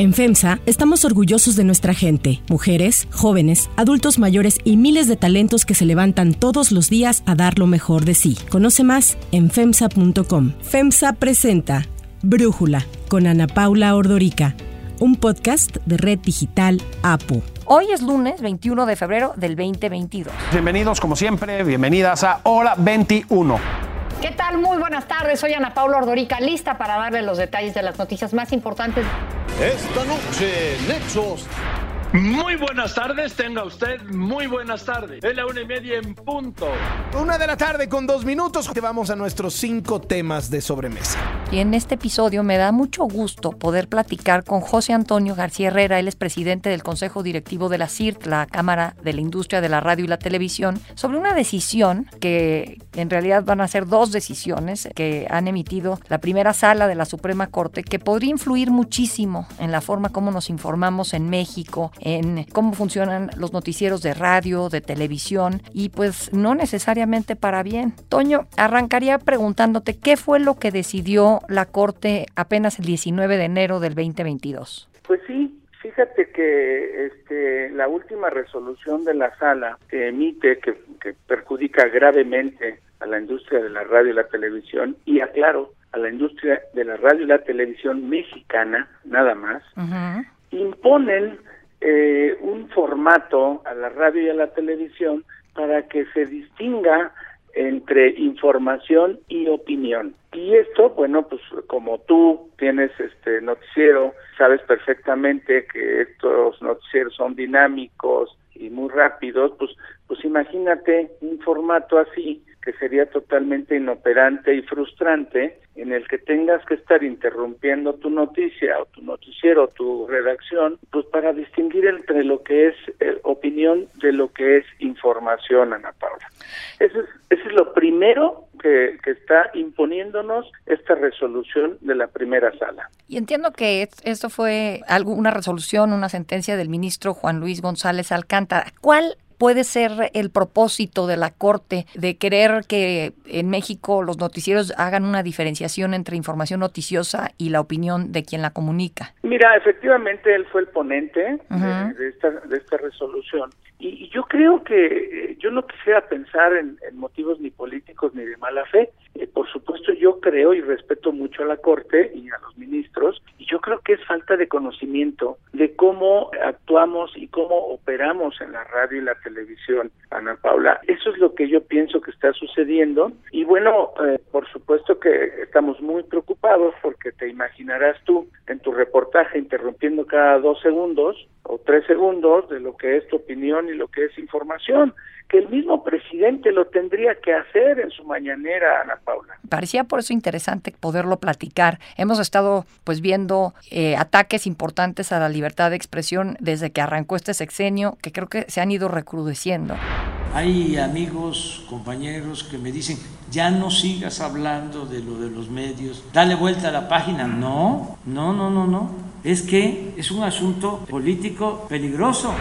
En FEMSA estamos orgullosos de nuestra gente, mujeres, jóvenes, adultos mayores y miles de talentos que se levantan todos los días a dar lo mejor de sí. Conoce más en FEMSA.com. FEMSA presenta Brújula con Ana Paula Ordorica, un podcast de Red Digital APO. Hoy es lunes 21 de febrero del 2022. Bienvenidos como siempre, bienvenidas a Hora 21. ¿Qué tal? Muy buenas tardes. Soy Ana Paula Ordorica, lista para darle los detalles de las noticias más importantes. Esta noche, Nexos. Muy buenas tardes, tenga usted muy buenas tardes. Es la una y media en punto. Una de la tarde con dos minutos. Te vamos a nuestros cinco temas de sobremesa. Y en este episodio me da mucho gusto poder platicar con José Antonio García Herrera. Él es presidente del Consejo Directivo de la CIRT, la Cámara de la Industria de la Radio y la Televisión, sobre una decisión que en realidad van a ser dos decisiones que han emitido la primera sala de la Suprema Corte que podría influir muchísimo en la forma como nos informamos en México, en cómo funcionan los noticieros de radio, de televisión y pues no necesariamente para bien. Toño, arrancaría preguntándote qué fue lo que decidió la Corte apenas el 19 de enero del 2022. Pues sí, fíjate que este, la última resolución de la sala que emite, que, que perjudica gravemente a la industria de la radio y la televisión, y aclaro, a la industria de la radio y la televisión mexicana, nada más, imponen eh, un formato a la radio y a la televisión para que se distinga entre información y opinión. Y esto, bueno, pues como tú tienes este noticiero, sabes perfectamente que estos noticieros son dinámicos y muy rápidos, pues pues imagínate un formato así que sería totalmente inoperante y frustrante en el que tengas que estar interrumpiendo tu noticia o tu noticiero o tu redacción, pues para distinguir entre lo que es eh, opinión de lo que es información, Ana Paula. Eso es, eso es lo primero que, está imponiéndonos esta resolución de la primera sala. Y entiendo que esto fue algo, una resolución, una sentencia del ministro Juan Luis González Alcántara. ¿Cuál puede ser el propósito de la Corte de querer que en México los noticieros hagan una diferenciación entre información noticiosa y la opinión de quien la comunica? Mira, efectivamente él fue el ponente uh -huh. de, de, esta, de esta resolución y, yo creo que eh, yo no quisiera pensar en, en, motivos ni políticos ni de mala fe. Eh, por supuesto, yo creo y respeto mucho a la Corte y a los ministros, y yo creo que es falta de conocimiento de cómo actuamos y cómo operamos en la radio y la televisión, Ana Paula. Eso es lo que yo pienso que está sucediendo. Y bueno, eh, por supuesto que estamos muy preocupados porque te imaginarás tú en tu reportaje interrumpiendo cada dos segundos o tres segundos de lo que es tu opinión y lo que es información, que el mismo presidente lo tendría que hacer en su mañanera, Ana Paula. Parecía por eso interesante poderlo platicar. Hemos estado pues viendo eh, ataques importantes a la libertad de expresión desde que arrancó este sexenio, que creo que se han ido recrudeciendo. Hay amigos, compañeros que me dicen, ya no sigas hablando de lo de los medios, dale vuelta a la página. No, no, no, no, no. Es que es un asunto político peligroso.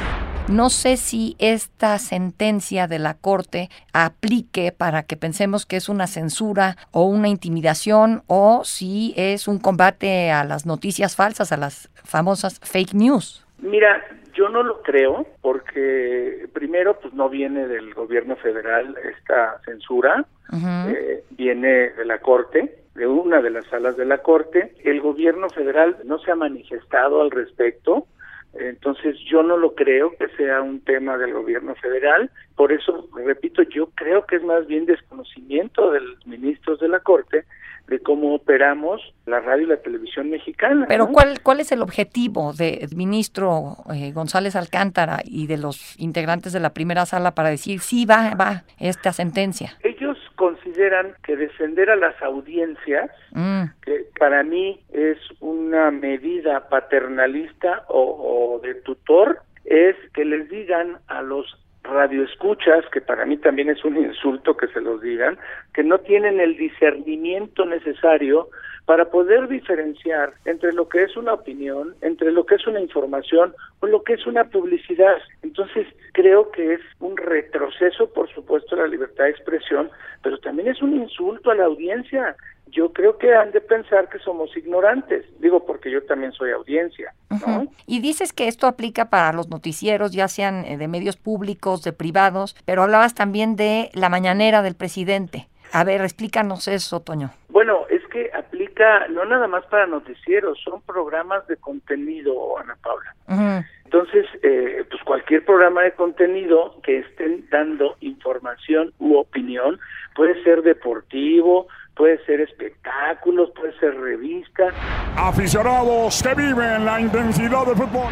No sé si esta sentencia de la Corte aplique para que pensemos que es una censura o una intimidación o si es un combate a las noticias falsas, a las famosas fake news. Mira, yo no lo creo porque primero pues no viene del gobierno federal esta censura, uh -huh. eh, viene de la Corte, de una de las salas de la Corte. El gobierno federal no se ha manifestado al respecto, entonces yo no lo creo que sea un tema del gobierno federal, por eso, repito, yo creo que es más bien desconocimiento de los ministros de la Corte de cómo operamos la radio y la televisión mexicana. Pero ¿no? ¿cuál, ¿cuál es el objetivo del ministro eh, González Alcántara y de los integrantes de la primera sala para decir sí va, va esta sentencia? Ellos consideran que defender a las audiencias, mm. que para mí es una medida paternalista o, o de tutor, es que les digan a los radioescuchas, que para mí también es un insulto que se los digan, que no tienen el discernimiento necesario para poder diferenciar entre lo que es una opinión, entre lo que es una información o lo que es una publicidad. Entonces, creo que es un retroceso, por supuesto, a la libertad de expresión, pero también es un insulto a la audiencia. Yo creo que han de pensar que somos ignorantes. Digo, porque yo también soy audiencia, ¿no? Y dices que esto aplica para los noticieros, ya sean eh, de medios públicos, de privados, pero hablabas también de la mañanera del presidente. A ver, explícanos eso, Toño. Bueno, es que aplica no nada más para noticieros, son programas de contenido, Ana Paula. Entonces, eh, pues cualquier programa de contenido que estén dando información u opinión, puede ser deportivo, puede ser espectáculos, puede ser revista. Aficionados que viven la intensidad del fútbol.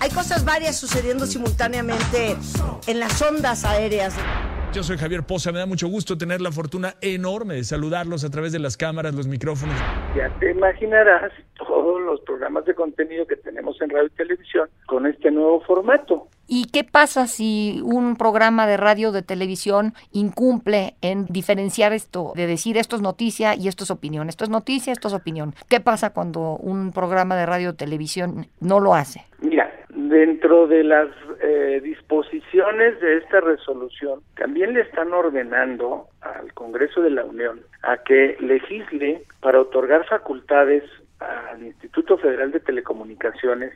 Hay cosas varias sucediendo simultáneamente en las ondas aéreas. Yo soy Javier Poza, me da mucho gusto tener la fortuna enorme de saludarlos a través de las cámaras, los micrófonos. Ya te imaginarás todos los programas de contenido que tenemos en radio y televisión con este nuevo formato. ¿Y qué pasa si un programa de radio o de televisión incumple en diferenciar esto, de decir esto es noticia y esto es opinión, esto es noticia, esto es opinión? ¿Qué pasa cuando un programa de radio o televisión no lo hace? Mira, dentro de las eh, disposiciones de esta resolución, también le están ordenando al Congreso de la Unión a que legisle para otorgar facultades al Instituto Federal de Telecomunicaciones,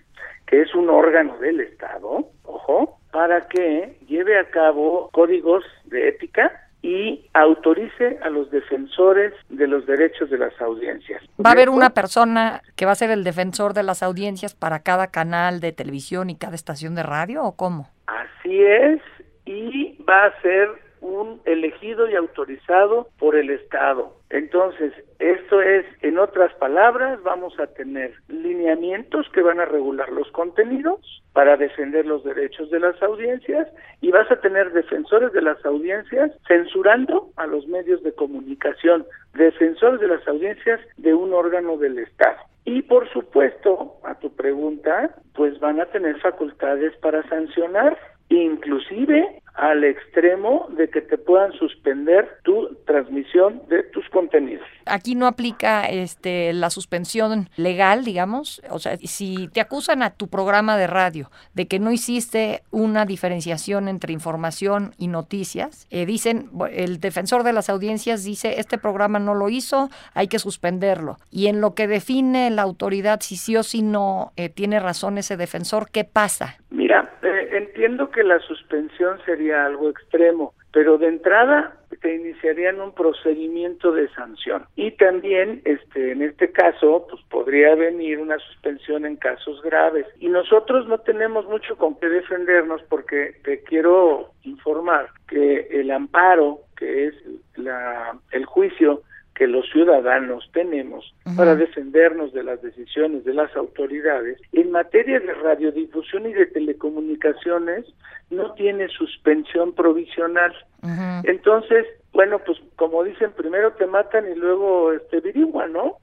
que es un órgano del Estado, ojo, para que lleve a cabo códigos de ética y autorice a los defensores de los derechos de las audiencias. ¿Va a haber una persona que va a ser el defensor de las audiencias para cada canal de televisión y cada estación de radio o cómo? Así es, y va a ser un elegido y autorizado por el Estado. Entonces, esto es, en otras palabras, vamos a tener lineamientos que van a regular los contenidos para defender los derechos de las audiencias y vas a tener defensores de las audiencias censurando a los medios de comunicación, defensores de las audiencias de un órgano del Estado. Y por supuesto, a tu pregunta, pues van a tener facultades para sancionar, inclusive al extremo de que te puedan suspender tu transmisión de tus contenidos. Aquí no aplica este la suspensión legal, digamos, o sea, si te acusan a tu programa de radio de que no hiciste una diferenciación entre información y noticias, eh, dicen el defensor de las audiencias dice este programa no lo hizo, hay que suspenderlo. Y en lo que define la autoridad si sí o si no eh, tiene razón ese defensor, ¿qué pasa? Mira, eh, entiendo que la suspensión sería algo extremo, pero de entrada te iniciarían un procedimiento de sanción. Y también este en este caso pues podría venir una suspensión en casos graves. Y nosotros no tenemos mucho con qué defendernos porque te quiero informar que el amparo que es la el juicio que los ciudadanos tenemos para defendernos de las decisiones de las autoridades en materia de radiodifusión y de telecomunicaciones no tiene suspensión provisional. Entonces, bueno, pues como dicen, primero te matan y luego este averiguan, ¿no?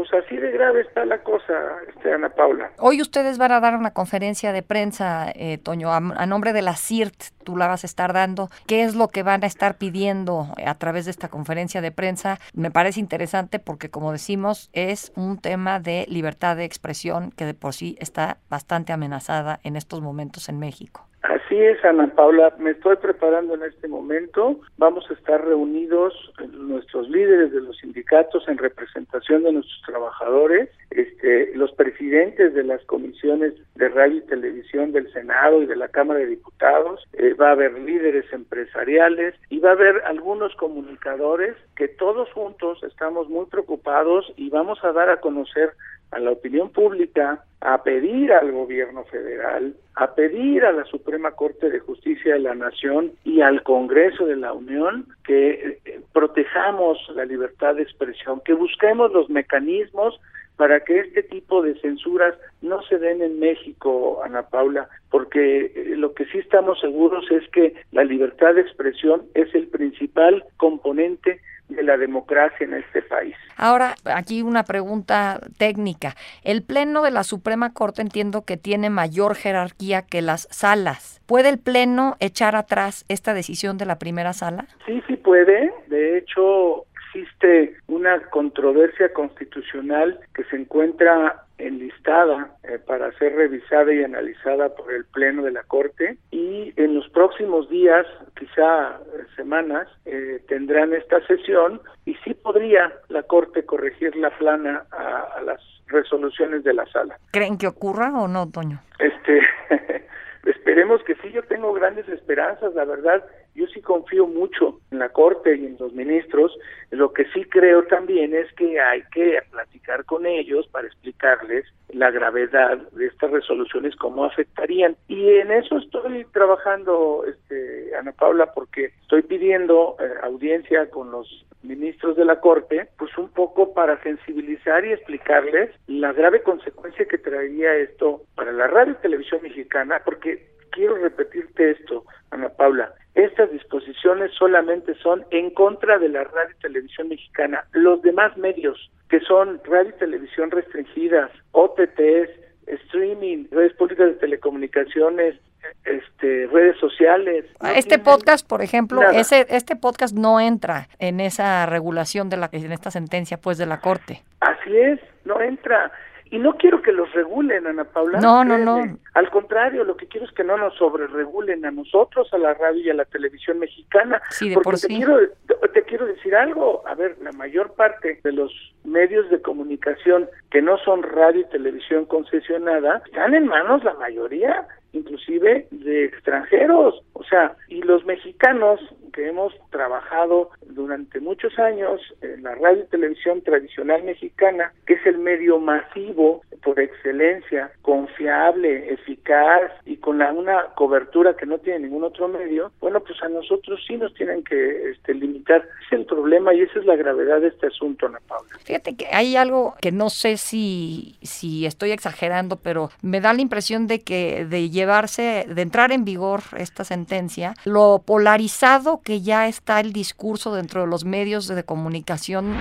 Pues así de grave está la cosa, este, Ana Paula. Hoy ustedes van a dar una conferencia de prensa, eh, Toño, a, a, nombre de la CIRT, tú la vas a estar dando. ¿Qué es lo que van a estar pidiendo a través de esta conferencia de prensa? Me parece interesante porque, como decimos, es un tema de libertad de expresión que de por sí está bastante amenazada en estos momentos en México. Así es, Ana Paula, me estoy preparando en este momento. Vamos a estar reunidos nuestros líderes de los sindicatos en representación de nuestros trabajadores, este, los presidentes de las comisiones de radio y televisión del Senado y de la Cámara de Diputados, eh, va a haber líderes empresariales y va a haber algunos comunicadores que todos juntos estamos muy preocupados y vamos a dar a conocer a la opinión pública, a pedir al gobierno federal, a pedir a la Suprema Corte de Justicia de la Nación y al Congreso de la Unión que eh, protejamos la libertad de expresión, que busquemos los mecanismos para que este tipo de censuras no se den en México, Ana Paula, porque eh, lo que sí estamos seguros es que la libertad de expresión es el principal componente de la democracia en este país. Ahora, aquí una pregunta técnica. El Pleno de la Suprema Corte entiendo que tiene mayor jerarquía que las salas. ¿Puede el Pleno echar atrás esta decisión de la primera sala? Sí, sí puede. De hecho, existe una controversia constitucional que se encuentra enlistada eh, para ser revisada y analizada por el Pleno de la Corte y en los próximos días, quizá eh, semanas, eh, tendrán esta sesión y sí podría la Corte corregir la plana a, a las resoluciones de la sala. ¿Creen que ocurra o no, Toño? Este, esperemos que sí, yo tengo grandes esperanzas, la verdad, yo sí confío mucho en la Corte y en los ministros. Lo que sí creo también es que hay que platicar con ellos para explicarles la gravedad de estas resoluciones, cómo afectarían. Y en eso estoy trabajando, este, Ana Paula, porque estoy pidiendo eh, audiencia con los ministros de la Corte, pues un poco para sensibilizar y explicarles la grave consecuencia que traería esto para la radio y televisión mexicana, porque quiero repetirte esto, Ana Paula, estas disposiciones solamente son en contra de la radio y televisión mexicana. Los demás medios, que son radio y televisión restringidas, OTTs, streaming, redes públicas de telecomunicaciones, este, redes sociales. este podcast, por ejemplo, ese, este podcast no entra en esa regulación de la, en esta sentencia, pues, de la corte. Así es, no entra. Y no quiero que los regulen, Ana Paula. No, no, no. Al contrario, lo que quiero es que no nos sobreregulen a nosotros, a la radio y a la televisión mexicana. Sí, de porque por te, sí. quiero, te quiero decir algo. A ver, la mayor parte de los medios de comunicación que no son radio y televisión concesionada están en manos, la mayoría, inclusive de extranjeros. O sea, y los mexicanos que hemos trabajado durante muchos años en la radio y televisión tradicional mexicana, que es el medio masivo por excelencia, confiable, eficaz y con la, una cobertura que no tiene ningún otro medio, bueno, pues a nosotros sí nos tienen que este, limitar. Es el problema y esa es la gravedad de este asunto, Ana Paula. Fíjate que hay algo que no sé si, si estoy exagerando, pero me da la impresión de que de llevarse, de entrar en vigor esta sentencia, lo polarizado que ya está el discurso dentro de los medios de comunicación.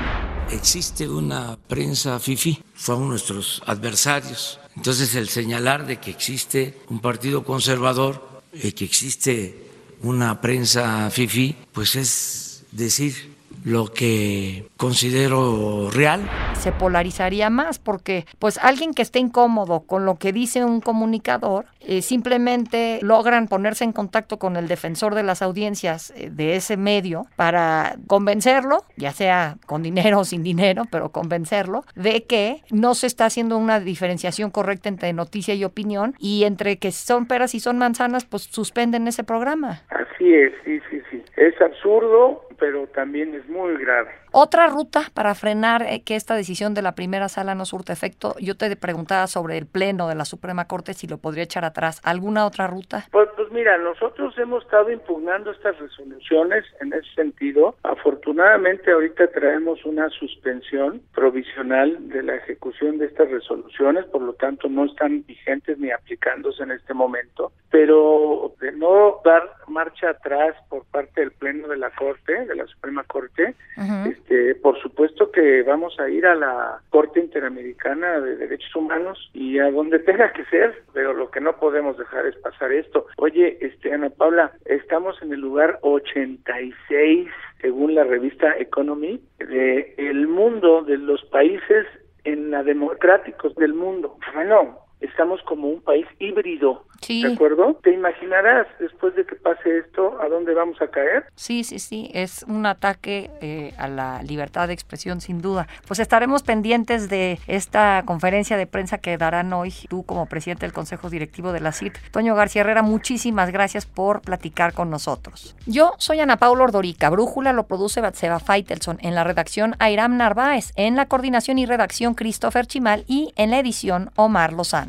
Existe una prensa FIFI, son nuestros adversarios. Entonces el señalar de que existe un partido conservador, y que existe una prensa FIFI, pues es decir lo que considero real. Se polarizaría más porque pues alguien que esté incómodo con lo que dice un comunicador, eh, simplemente logran ponerse en contacto con el defensor de las audiencias eh, de ese medio para convencerlo, ya sea con dinero o sin dinero, pero convencerlo de que no se está haciendo una diferenciación correcta entre noticia y opinión y entre que son peras y son manzanas, pues suspenden ese programa. Así es, sí, sí, sí. Es absurdo, pero también es muy grave. Otra ruta para frenar eh, que esta decisión de la primera sala no surte efecto, yo te preguntaba sobre el pleno de la Suprema Corte si lo podría echar atrás. ¿Alguna otra ruta? Pues, pues mira, nosotros hemos estado impugnando estas resoluciones en ese sentido. Afortunadamente ahorita traemos una suspensión provisional de la ejecución de estas resoluciones, por lo tanto no están vigentes ni aplicándose en este momento. Pero de no dar marcha atrás por parte del Pleno de la Corte, de la Suprema Corte, uh -huh. este, por supuesto que vamos a ir a la Corte Interamericana de Derechos Humanos y a donde tenga que ser, pero lo que no podemos dejar es pasar esto. Oye, este Ana Paula, estamos en el lugar 86 según la revista Economy de el mundo de los países en la democráticos del mundo. Bueno, estamos como un país híbrido. Sí. ¿De acuerdo? ¿Te imaginarás después de que pase esto a dónde vamos a caer? Sí, sí, sí. Es un ataque eh, a la libertad de expresión, sin duda. Pues estaremos pendientes de esta conferencia de prensa que darán hoy tú como presidente del Consejo Directivo de la CIT. Toño García Herrera, muchísimas gracias por platicar con nosotros. Yo soy Ana Paula Ordorica. Brújula lo produce Batseba Faitelson. En la redacción, Airam Narváez. En la coordinación y redacción, Christopher Chimal. Y en la edición, Omar Lozano.